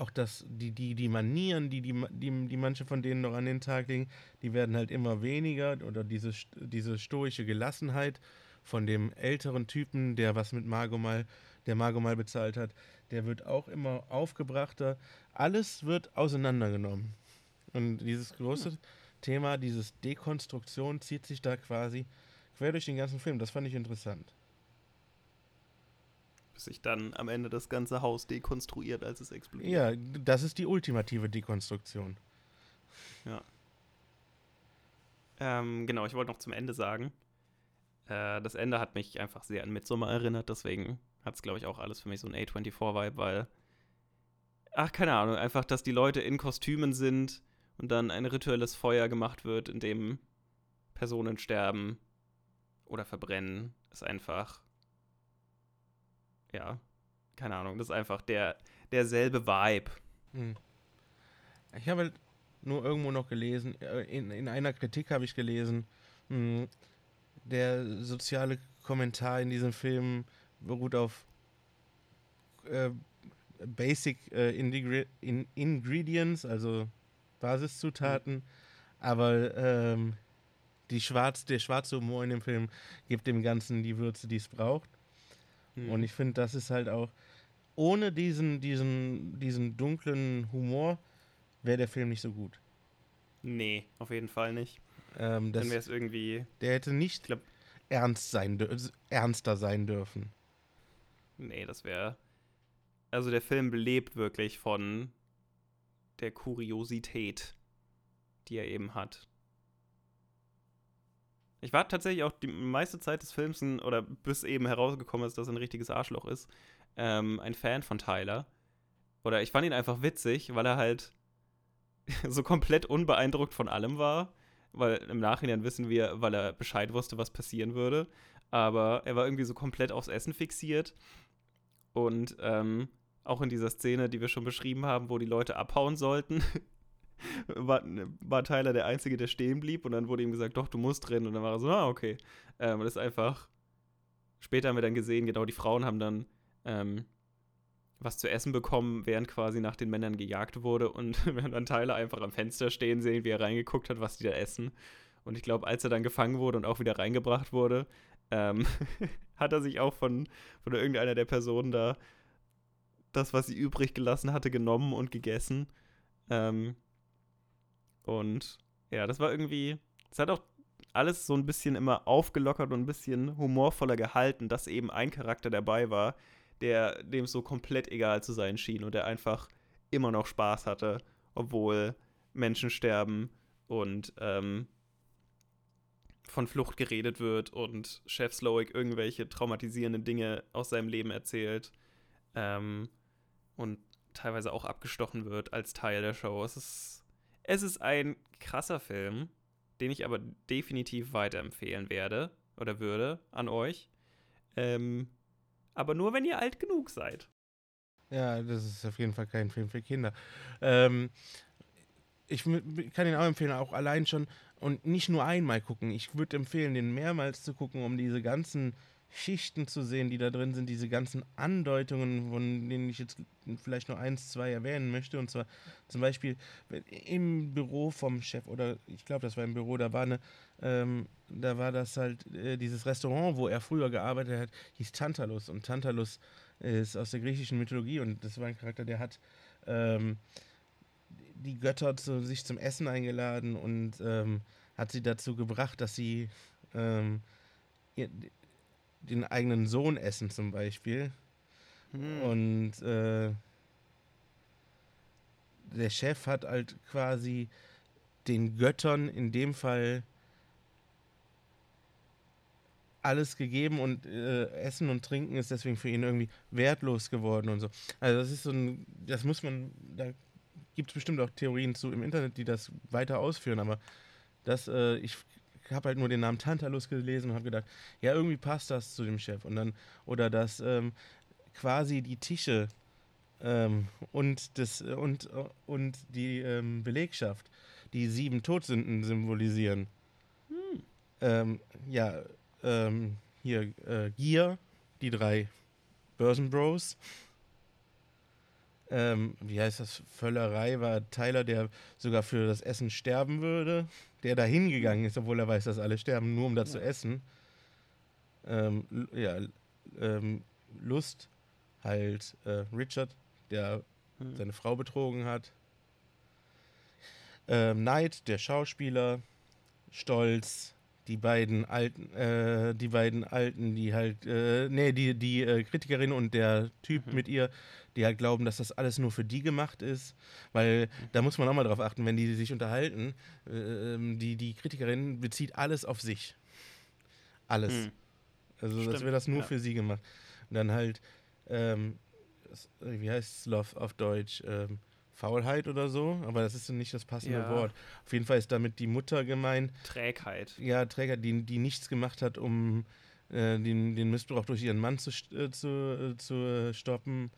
auch das, die, die, die Manieren, die, die, die, die manche von denen noch an den Tag legen, die werden halt immer weniger oder diese, diese stoische Gelassenheit von dem älteren Typen, der was mit Margot mal, der Margot mal bezahlt hat, der wird auch immer aufgebrachter. Alles wird auseinandergenommen. Und dieses große Thema, dieses Dekonstruktion zieht sich da quasi quer durch den ganzen Film. Das fand ich interessant. Bis sich dann am Ende das ganze Haus dekonstruiert, als es explodiert. Ja, das ist die ultimative Dekonstruktion. Ähm, genau, ich wollte noch zum Ende sagen. Äh, das Ende hat mich einfach sehr an Midsommar erinnert, deswegen hat es, glaube ich, auch alles für mich so ein A24-Vibe, weil. Ach, keine Ahnung, einfach, dass die Leute in Kostümen sind und dann ein rituelles Feuer gemacht wird, in dem Personen sterben oder verbrennen, ist einfach. Ja, keine Ahnung, das ist einfach der, derselbe Vibe. Hm. Ich habe halt nur irgendwo noch gelesen, äh, in, in einer Kritik habe ich gelesen, mh, der soziale Kommentar in diesem Film beruht auf äh, Basic äh, in Ingredients, also Basiszutaten, aber ähm, die Schwarz, der schwarze Humor in dem Film gibt dem Ganzen die Würze, die es braucht. Hm. Und ich finde, das ist halt auch, ohne diesen, diesen, diesen dunklen Humor wäre der Film nicht so gut. Nee, auf jeden Fall nicht. Ähm, Dann wäre es irgendwie. der hätte nicht, Ich glaub- ernst sein, ernster sein dürfen. Nee, das wäre. Also der Film lebt wirklich von der Kuriosität, die er eben hat. Ich war tatsächlich auch die meiste Zeit des Films, ein, oder bis eben herausgekommen ist, dass er ein richtiges Arschloch ist, ähm, ein Fan von Tyler. Oder ich fand ihn einfach witzig, weil er halt so komplett unbeeindruckt von allem war. Weil im Nachhinein wissen wir, weil er Bescheid wusste, was passieren würde. Aber er war irgendwie so komplett aufs Essen fixiert. Und ähm, auch in dieser Szene, die wir schon beschrieben haben, wo die Leute abhauen sollten, war, war Tyler der Einzige, der stehen blieb. Und dann wurde ihm gesagt, doch, du musst drin. Und dann war er so, ah, okay. Ähm, das ist einfach. Später haben wir dann gesehen, genau, die Frauen haben dann ähm, was zu essen bekommen, während quasi nach den Männern gejagt wurde. Und wir haben dann Tyler einfach am Fenster stehen sehen, wie er reingeguckt hat, was die da essen. Und ich glaube, als er dann gefangen wurde und auch wieder reingebracht wurde, ähm, hat er sich auch von, von irgendeiner der Personen da das, was sie übrig gelassen hatte, genommen und gegessen. Ähm, und ja, das war irgendwie, es hat auch alles so ein bisschen immer aufgelockert und ein bisschen humorvoller gehalten, dass eben ein Charakter dabei war, der dem so komplett egal zu sein schien und der einfach immer noch Spaß hatte, obwohl Menschen sterben und ähm, von Flucht geredet wird und Chef Slowick irgendwelche traumatisierenden Dinge aus seinem Leben erzählt ähm, und teilweise auch abgestochen wird als Teil der Show. Es ist, es ist ein krasser Film, den ich aber definitiv weiterempfehlen werde oder würde an euch. Ähm, aber nur, wenn ihr alt genug seid. Ja, das ist auf jeden Fall kein Film für Kinder. Ähm, ich kann ihn auch empfehlen, auch allein schon und nicht nur einmal gucken. Ich würde empfehlen, den mehrmals zu gucken, um diese ganzen Schichten zu sehen, die da drin sind, diese ganzen Andeutungen, von denen ich jetzt vielleicht nur eins, zwei erwähnen möchte. Und zwar zum Beispiel im Büro vom Chef, oder ich glaube, das war im Büro, da war eine, ähm, da war das halt äh, dieses Restaurant, wo er früher gearbeitet hat, hieß Tantalus. Und Tantalus ist aus der griechischen Mythologie und das war ein Charakter, der hat ähm, die Götter zu sich zum Essen eingeladen und ähm, hat sie dazu gebracht, dass sie ähm, den eigenen Sohn essen zum Beispiel. Hm. Und äh, der Chef hat halt quasi den Göttern in dem Fall alles gegeben und äh, Essen und Trinken ist deswegen für ihn irgendwie wertlos geworden und so. Also das ist so ein, das muss man, da gibt es bestimmt auch Theorien zu im Internet, die das weiter ausführen, aber das, äh, ich habe halt nur den Namen Tantalus gelesen und habe gedacht, ja, irgendwie passt das zu dem Chef. Und dann, oder dass ähm, quasi die Tische ähm, und, das, und, und die ähm, Belegschaft die sieben Todsünden symbolisieren. Hm. Ähm, ja, ähm, hier äh, Gier, die drei Börsenbros. Ähm, wie heißt das? Völlerei war Tyler, der sogar für das Essen sterben würde der da hingegangen ist, obwohl er weiß, dass alle sterben, nur um da ja. zu essen. Ähm, ja, ähm, Lust halt äh, Richard, der hm. seine Frau betrogen hat. Ähm, Neid, der Schauspieler. Stolz, die beiden alten, äh, die beiden alten, die halt, äh, nee, die, die äh, Kritikerin und der Typ mhm. mit ihr, die halt glauben, dass das alles nur für die gemacht ist. Weil mhm. da muss man auch mal drauf achten, wenn die sich unterhalten, äh, die, die Kritikerin bezieht alles auf sich. Alles. Mhm. Also, Stimmt, das wäre das nur ja. für sie gemacht. Und dann halt, ähm, wie heißt es Love auf Deutsch? Ähm, Faulheit oder so, aber das ist nicht das passende ja. Wort. Auf jeden Fall ist damit die Mutter gemeint. Trägheit. Ja, Trägheit, die, die nichts gemacht hat, um äh, den, den Missbrauch durch ihren Mann zu, äh, zu, äh, zu stoppen.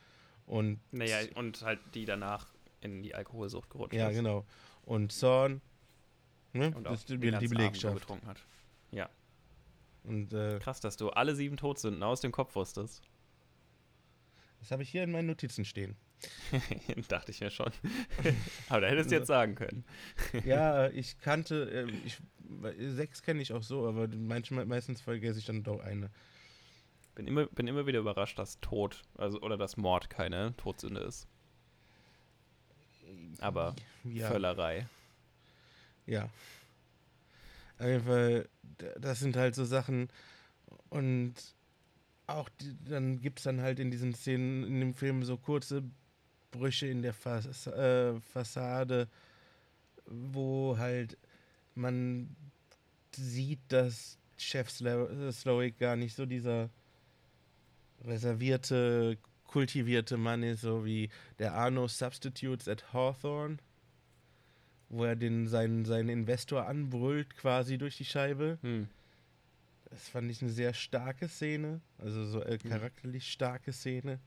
Und naja, und halt die danach in die Alkoholsucht gerutscht ja, ist. Ja, genau. Und Zorn, ne? Und das ist die, die Belegschaft. getrunken hat. Ja. Und, äh, Krass, dass du alle sieben Todsünden aus dem Kopf wusstest. Das habe ich hier in meinen Notizen stehen. Dachte ich mir schon. Aber da hättest du jetzt sagen können. ja, ich kannte, äh, ich, sechs kenne ich auch so, aber manchmal, meistens vergesse ich dann doch eine. Bin immer, bin immer wieder überrascht, dass Tod, also oder dass Mord keine Todsünde ist. Aber ja. Völlerei. Ja. Auf jeden Fall, das sind halt so Sachen, Und auch die, dann gibt es dann halt in diesen Szenen in dem Film so kurze Brüche in der Fas äh, Fassade, wo halt man sieht, dass Chef Slowick gar nicht so dieser reservierte, kultivierte Mann ist, so wie der Arno Substitutes at Hawthorne, wo er den, seinen, seinen Investor anbrüllt quasi durch die Scheibe. Hm. Das fand ich eine sehr starke Szene, also so äh, charakterlich starke Szene.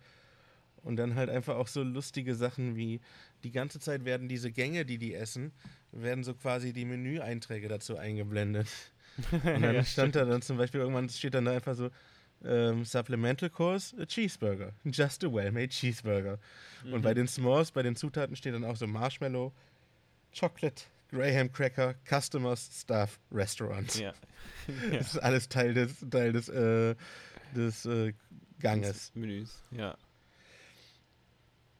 Und dann halt einfach auch so lustige Sachen wie, die ganze Zeit werden diese Gänge, die die essen, werden so quasi die Menüeinträge dazu eingeblendet. Und dann ja, stand da dann zum Beispiel, irgendwann steht dann da einfach so, ähm, Supplemental Course, a Cheeseburger. Just a well-made Cheeseburger. Mhm. Und bei mhm. den S'mores, bei den Zutaten steht dann auch so Marshmallow, Chocolate, Graham Cracker, Customers, Staff, Restaurant. Ja. ja. Das ist alles Teil des, Teil des, äh, des äh, Ganges. Menüs, ja.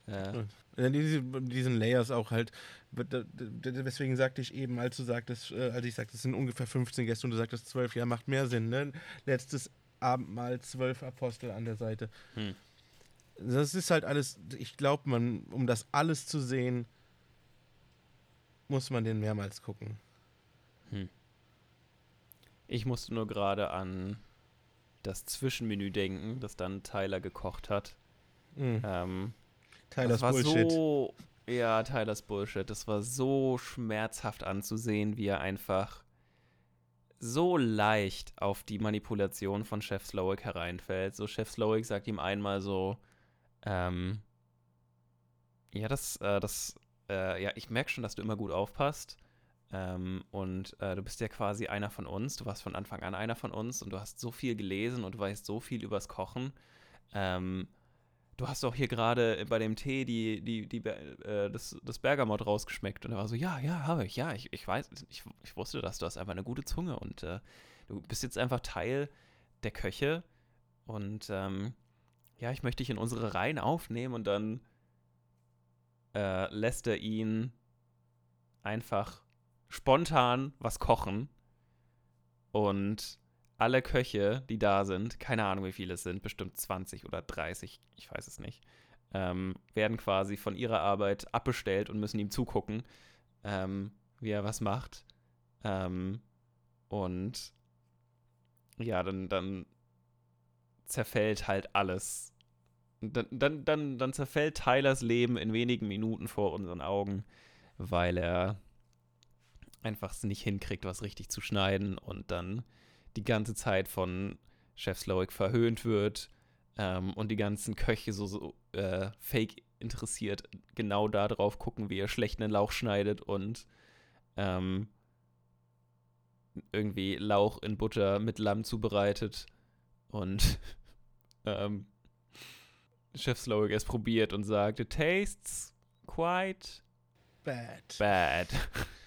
Ja. ja diese, diesen Layers auch halt, deswegen sagte ich eben, als du sagtest, äh, als ich sagte, es sind ungefähr 15 Gäste und du sagtest 12, ja, macht mehr Sinn, ne? Letztes Abendmahl, zwölf Apostel an der Seite. Hm. Das ist halt alles, ich glaube, man, um das alles zu sehen, muss man den mehrmals gucken. Hm. Ich musste nur gerade an das Zwischenmenü denken, das dann Tyler gekocht hat. Mhm. Ähm, Tylers Bullshit. So, ja, Tylers Bullshit. Das war so schmerzhaft anzusehen, wie er einfach so leicht auf die Manipulation von Chef Slowick hereinfällt. So, Chef Slowick sagt ihm einmal so, ähm, ja, das, äh, das, äh, ja, ich merke schon, dass du immer gut aufpasst. Ähm, und äh, du bist ja quasi einer von uns. Du warst von Anfang an einer von uns und du hast so viel gelesen und du weißt so viel übers Kochen. Ähm, du hast doch hier gerade bei dem Tee die, die, die, äh, das, das Bergamot rausgeschmeckt. Und er war so, ja, ja, habe ich, ja, ich, ich weiß, ich, ich wusste dass du hast einfach eine gute Zunge. Und äh, du bist jetzt einfach Teil der Köche. Und ähm, ja, ich möchte dich in unsere Reihen aufnehmen und dann äh, lässt er ihn einfach spontan was kochen. Und alle Köche, die da sind, keine Ahnung, wie viele es sind, bestimmt 20 oder 30, ich weiß es nicht, ähm, werden quasi von ihrer Arbeit abbestellt und müssen ihm zugucken, ähm, wie er was macht. Ähm, und ja, dann, dann zerfällt halt alles. Dann, dann, dann, dann zerfällt Tylers Leben in wenigen Minuten vor unseren Augen, weil er einfach es nicht hinkriegt, was richtig zu schneiden und dann die ganze Zeit von Chef Slowick verhöhnt wird ähm, und die ganzen Köche so, so äh, fake interessiert genau darauf gucken, wie er schlecht einen Lauch schneidet und ähm, irgendwie Lauch in Butter mit Lamm zubereitet und ähm, Chef Slowick es probiert und sagt, it tastes quite bad. Bad.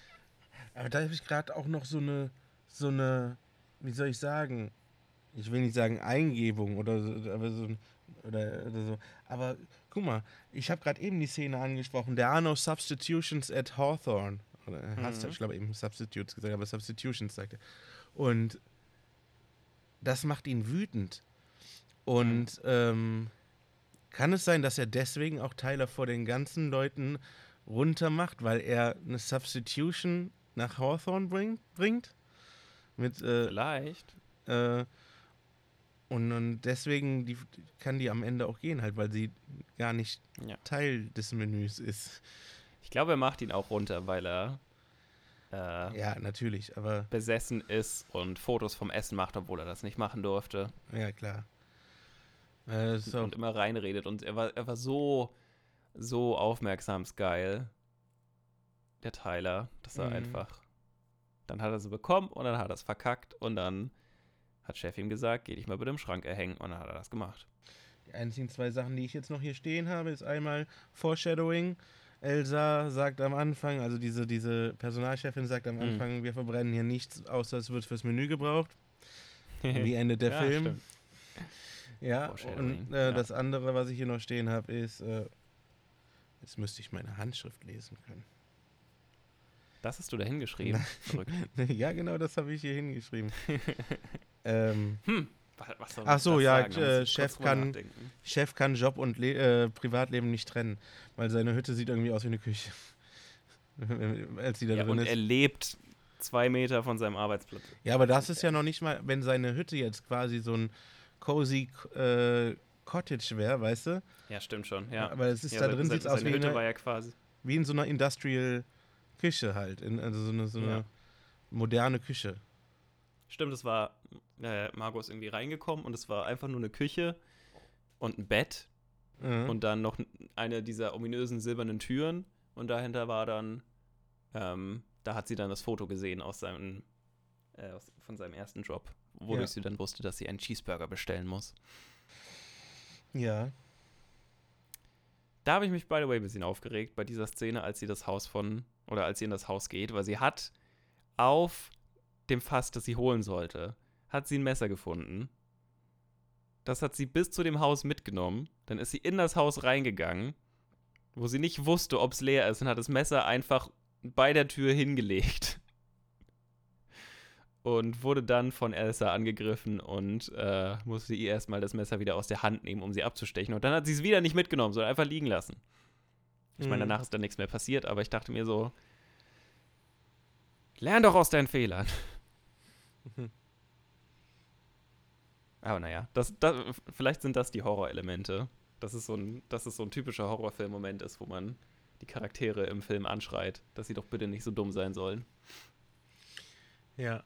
Aber da habe ich gerade auch noch so eine so eine wie soll ich sagen, ich will nicht sagen Eingebung oder so, aber so, oder, oder so. Aber guck mal, ich habe gerade eben die Szene angesprochen. There are no substitutions at Hawthorne. Oder mhm. hast ich glaube, eben Substitutes gesagt, aber Substitutions sagte. Und das macht ihn wütend. Und mhm. ähm, kann es sein, dass er deswegen auch Tyler vor den ganzen Leuten runtermacht, weil er eine Substitution nach Hawthorne bring, bringt? Mit, äh, Vielleicht. Äh, und, und deswegen die, kann die am Ende auch gehen, halt, weil sie gar nicht ja. Teil des Menüs ist. Ich glaube, er macht ihn auch runter, weil er äh, ja, natürlich, aber besessen ist und Fotos vom Essen macht, obwohl er das nicht machen durfte. Ja, klar. Äh, so. Und immer reinredet. Und er war, er war so, so aufmerksamsgeil, der Tyler, dass er mhm. einfach dann hat er sie bekommen und dann hat er es verkackt und dann hat Chef ihm gesagt, geh dich mal bitte im Schrank erhängen und dann hat er das gemacht. Die einzigen zwei Sachen, die ich jetzt noch hier stehen habe, ist einmal Foreshadowing. Elsa sagt am Anfang, also diese, diese Personalchefin sagt am mhm. Anfang, mhm. wir verbrennen hier nichts, außer es wird fürs Menü gebraucht. Wie endet der ja, Film? Stimmt. Ja, und äh, ja. das andere, was ich hier noch stehen habe, ist, äh, jetzt müsste ich meine Handschrift lesen können. Das hast du da hingeschrieben. Ja, genau, das habe ich hier hingeschrieben. ähm, hm. Was, was Ach so, ja, äh, Chef, kann, Chef kann Job und Le äh, Privatleben nicht trennen, weil seine Hütte sieht irgendwie aus wie eine Küche. Als die da ja, drin und ist. er lebt zwei Meter von seinem Arbeitsplatz. Ja, aber das ist ja noch nicht mal, wenn seine Hütte jetzt quasi so ein cozy äh, Cottage wäre, weißt du? Ja, stimmt schon, ja. Aber es ist ja, da drin, sieht es aus wie, eine, war ja quasi. wie in so einer Industrial- Küche halt. In, also so eine, so eine ja. moderne Küche. Stimmt, es war, äh, Margot ist irgendwie reingekommen und es war einfach nur eine Küche und ein Bett mhm. und dann noch eine dieser ominösen silbernen Türen und dahinter war dann, ähm, da hat sie dann das Foto gesehen aus seinem, äh, aus, von seinem ersten Job, wodurch ja. sie dann wusste, dass sie einen Cheeseburger bestellen muss. Ja, da habe ich mich, by the way, ein bisschen aufgeregt bei dieser Szene, als sie das Haus von, oder als sie in das Haus geht, weil sie hat auf dem Fass, das sie holen sollte, hat sie ein Messer gefunden. Das hat sie bis zu dem Haus mitgenommen. Dann ist sie in das Haus reingegangen, wo sie nicht wusste, ob es leer ist, und hat das Messer einfach bei der Tür hingelegt und wurde dann von Elsa angegriffen und äh, musste ihr erstmal das Messer wieder aus der Hand nehmen, um sie abzustechen. Und dann hat sie es wieder nicht mitgenommen, sondern einfach liegen lassen. Ich meine, mhm. danach ist dann nichts mehr passiert, aber ich dachte mir so, lern doch aus deinen Fehlern. Mhm. Aber naja, das, das, vielleicht sind das die Horrorelemente. Dass es, so ein, dass es so ein typischer Horrorfilm-Moment ist, wo man die Charaktere im Film anschreit, dass sie doch bitte nicht so dumm sein sollen. Ja,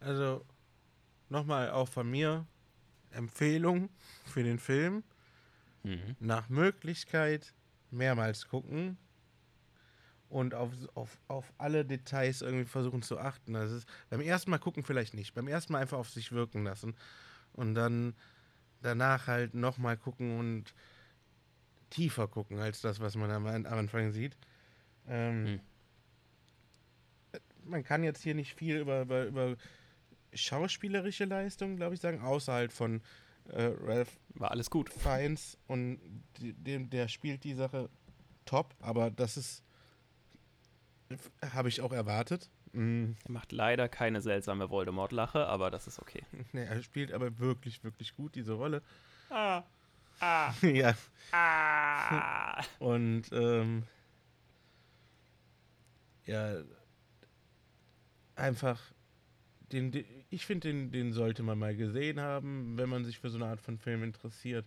also nochmal auch von mir Empfehlung für den Film. Mhm. Nach Möglichkeit mehrmals gucken und auf, auf, auf alle Details irgendwie versuchen zu achten. Das ist beim ersten Mal gucken vielleicht nicht. Beim ersten Mal einfach auf sich wirken lassen und dann danach halt nochmal gucken und tiefer gucken als das, was man am, am Anfang sieht. Ähm, mhm. Man kann jetzt hier nicht viel über, über, über schauspielerische Leistung, glaube ich, sagen, außerhalb von äh, Ralph War alles gut. Fiennes und dem, der spielt die Sache top, aber das ist habe ich auch erwartet. Mhm. Er macht leider keine seltsame Voldemort-Lache, aber das ist okay. Nee, er spielt aber wirklich, wirklich gut diese Rolle. Ah. Ah. ja. Ah. Und ähm, ja, einfach den, den ich finde, den, den sollte man mal gesehen haben, wenn man sich für so eine Art von Film interessiert.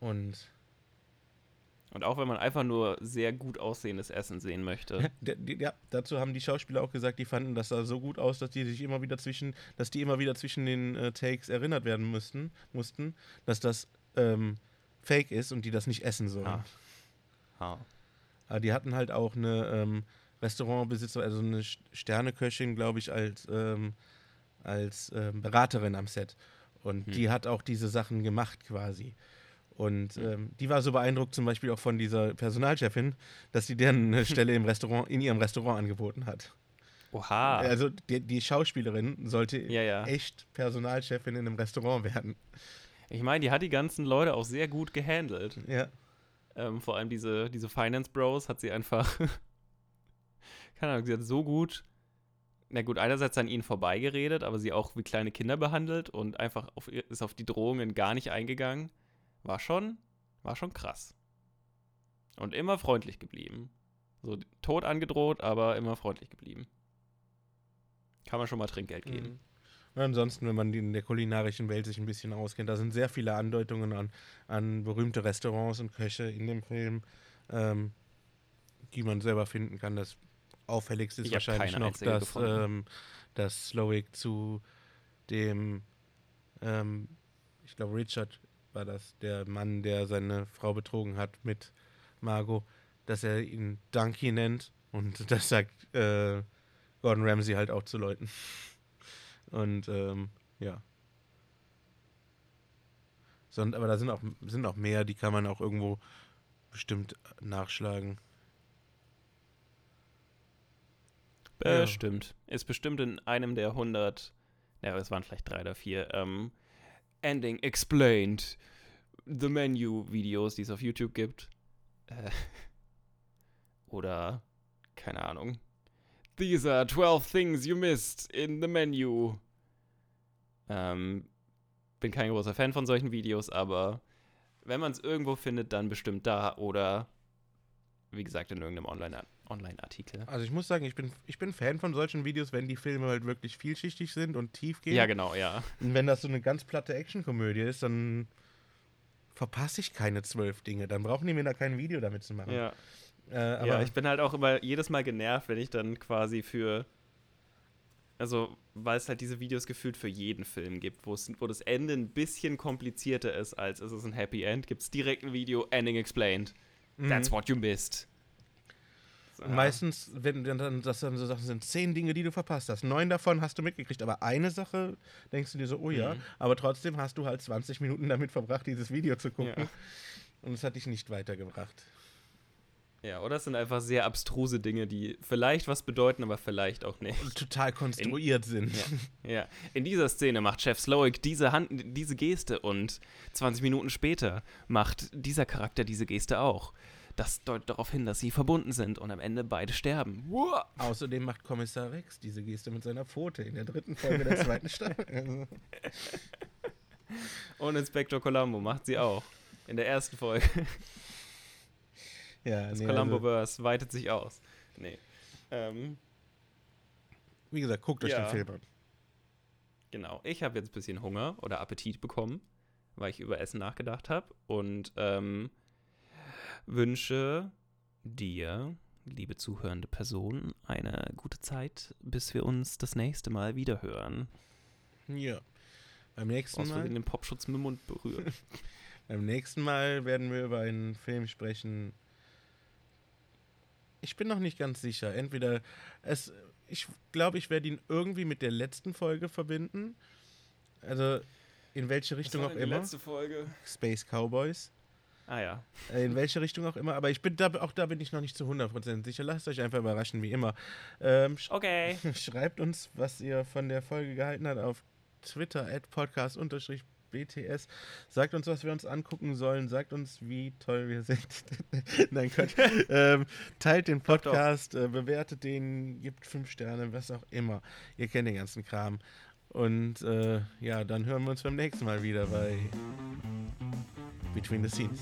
Und. Und auch wenn man einfach nur sehr gut aussehendes Essen sehen möchte. Ja, dazu haben die Schauspieler auch gesagt, die fanden das sah so gut aus, dass die sich immer wieder zwischen, dass die immer wieder zwischen den äh, Takes erinnert werden müssten, mussten, dass das ähm, fake ist und die das nicht essen sollen. Ah. ah. Aber die hatten halt auch eine ähm, Restaurantbesitzer, also eine Sterneköchin, glaube ich, als ähm, als ähm, Beraterin am Set. Und hm. die hat auch diese Sachen gemacht quasi. Und hm. ähm, die war so beeindruckt, zum Beispiel auch von dieser Personalchefin, dass sie deren eine Stelle im Restaurant, in ihrem Restaurant angeboten hat. Oha. Also die, die Schauspielerin sollte ja, ja. echt Personalchefin in einem Restaurant werden. Ich meine, die hat die ganzen Leute auch sehr gut gehandelt. Ja. Ähm, vor allem diese, diese Finance Bros hat sie einfach, keine Ahnung, sie hat so gut na gut, einerseits an ihnen vorbeigeredet, aber sie auch wie kleine Kinder behandelt und einfach auf, ist auf die Drohungen gar nicht eingegangen. War schon, war schon krass. Und immer freundlich geblieben. So tot angedroht, aber immer freundlich geblieben. Kann man schon mal Trinkgeld mhm. geben. Mhm. Ja, ansonsten, wenn man in der kulinarischen Welt sich ein bisschen auskennt, da sind sehr viele Andeutungen an, an berühmte Restaurants und Köche in dem Film, ähm, die man selber finden kann. Das auffälligste ist wahrscheinlich noch, dass, ähm, dass Slowik zu dem, ähm, ich glaube, Richard war das, der Mann, der seine Frau betrogen hat mit Margot, dass er ihn Donkey nennt und das sagt äh, Gordon Ramsay halt auch zu Leuten. Und ähm, ja. Sondern, aber da sind auch, sind auch mehr, die kann man auch irgendwo bestimmt nachschlagen. Bestimmt. Ja. Äh, Ist bestimmt in einem der 100, ja, es waren vielleicht drei oder vier, ähm, Ending Explained, The Menu-Videos, die es auf YouTube gibt. Äh, oder, keine Ahnung. These are 12 things you missed in the menu. Ähm, bin kein großer Fan von solchen Videos, aber wenn man es irgendwo findet, dann bestimmt da oder wie gesagt in irgendeinem Online-App. Online-Artikel. Also ich muss sagen, ich bin, ich bin Fan von solchen Videos, wenn die Filme halt wirklich vielschichtig sind und tief gehen. Ja, genau, ja. Und wenn das so eine ganz platte Actionkomödie ist, dann verpasse ich keine zwölf Dinge. Dann brauchen die mir da kein Video damit zu machen. Ja. Äh, aber ja, ich bin halt auch immer jedes Mal genervt, wenn ich dann quasi für. Also, weil es halt diese Videos gefühlt für jeden Film gibt, wo das Ende ein bisschen komplizierter ist, als es ist ein Happy End, gibt es direkt ein Video, Ending Explained. That's what you missed. Und Meistens, wenn dann- das dann so Sachen sind, zehn Dinge, die du verpasst hast. Neun davon hast du mitgekriegt, aber eine Sache denkst du dir so, oh ja, Mhm. aber trotzdem hast du halt 20 Minuten damit verbracht, dieses Video zu gucken. Ja. Und es hat dich nicht weitergebracht. Ja, oder es sind einfach sehr abstruse Dinge, die vielleicht was bedeuten, aber vielleicht auch nicht. Und total konstruiert sind. Ja. Ja, in dieser Szene macht Chef Slowick diese Hand, diese Geste und 20 Minuten später macht dieser Charakter diese Geste auch. Das deutet darauf hin, dass sie verbunden sind und am Ende beide sterben. Wow. Außerdem macht Kommissar Rex diese Geste mit seiner Pfote in der dritten Folge der zweiten Staffel. Also, Und Inspektor Columbo macht sie auch. In der ersten Folge. ja, Das nee, Columbo-Verse weitet sich aus. Nee. Ähm, wie gesagt, guckt euch Ja. den Film an. genau. Ich habe jetzt ein bisschen Hunger oder Appetit bekommen, weil ich über Essen nachgedacht habe. Und ähm, wünsche dir, liebe zuhörende Person, eine gute Zeit, bis wir uns das nächste Mal wieder hören. Ja. Beim nächsten Aus Mal, den Popschutz mit dem Mund berührt. beim nächsten Mal werden wir über einen Film sprechen. Ich bin noch nicht ganz sicher. Entweder es, ich glaube, ich werde ihn irgendwie mit der letzten Folge verbinden. Also in welche Richtung auch immer. Folge. Space Cowboys. Ah ja. Äh, In welche Richtung auch immer. Aber ich bin da, auch da bin ich noch nicht zu 100% sicher. Lasst euch einfach überraschen, wie immer. Ähm, sch- Okay. Schreibt uns, was ihr von der Folge gehalten habt auf Twitter at podcast-bts. Sagt uns, was wir uns angucken sollen. Sagt uns, wie toll wir sind. Nein, Quatsch. ähm, teilt den. Podcast, äh, bewertet den, gibt fünf Sterne, was auch immer. Ihr kennt den ganzen Kram. Und äh, ja, dann hören wir uns beim nächsten Mal wieder bei between the scenes.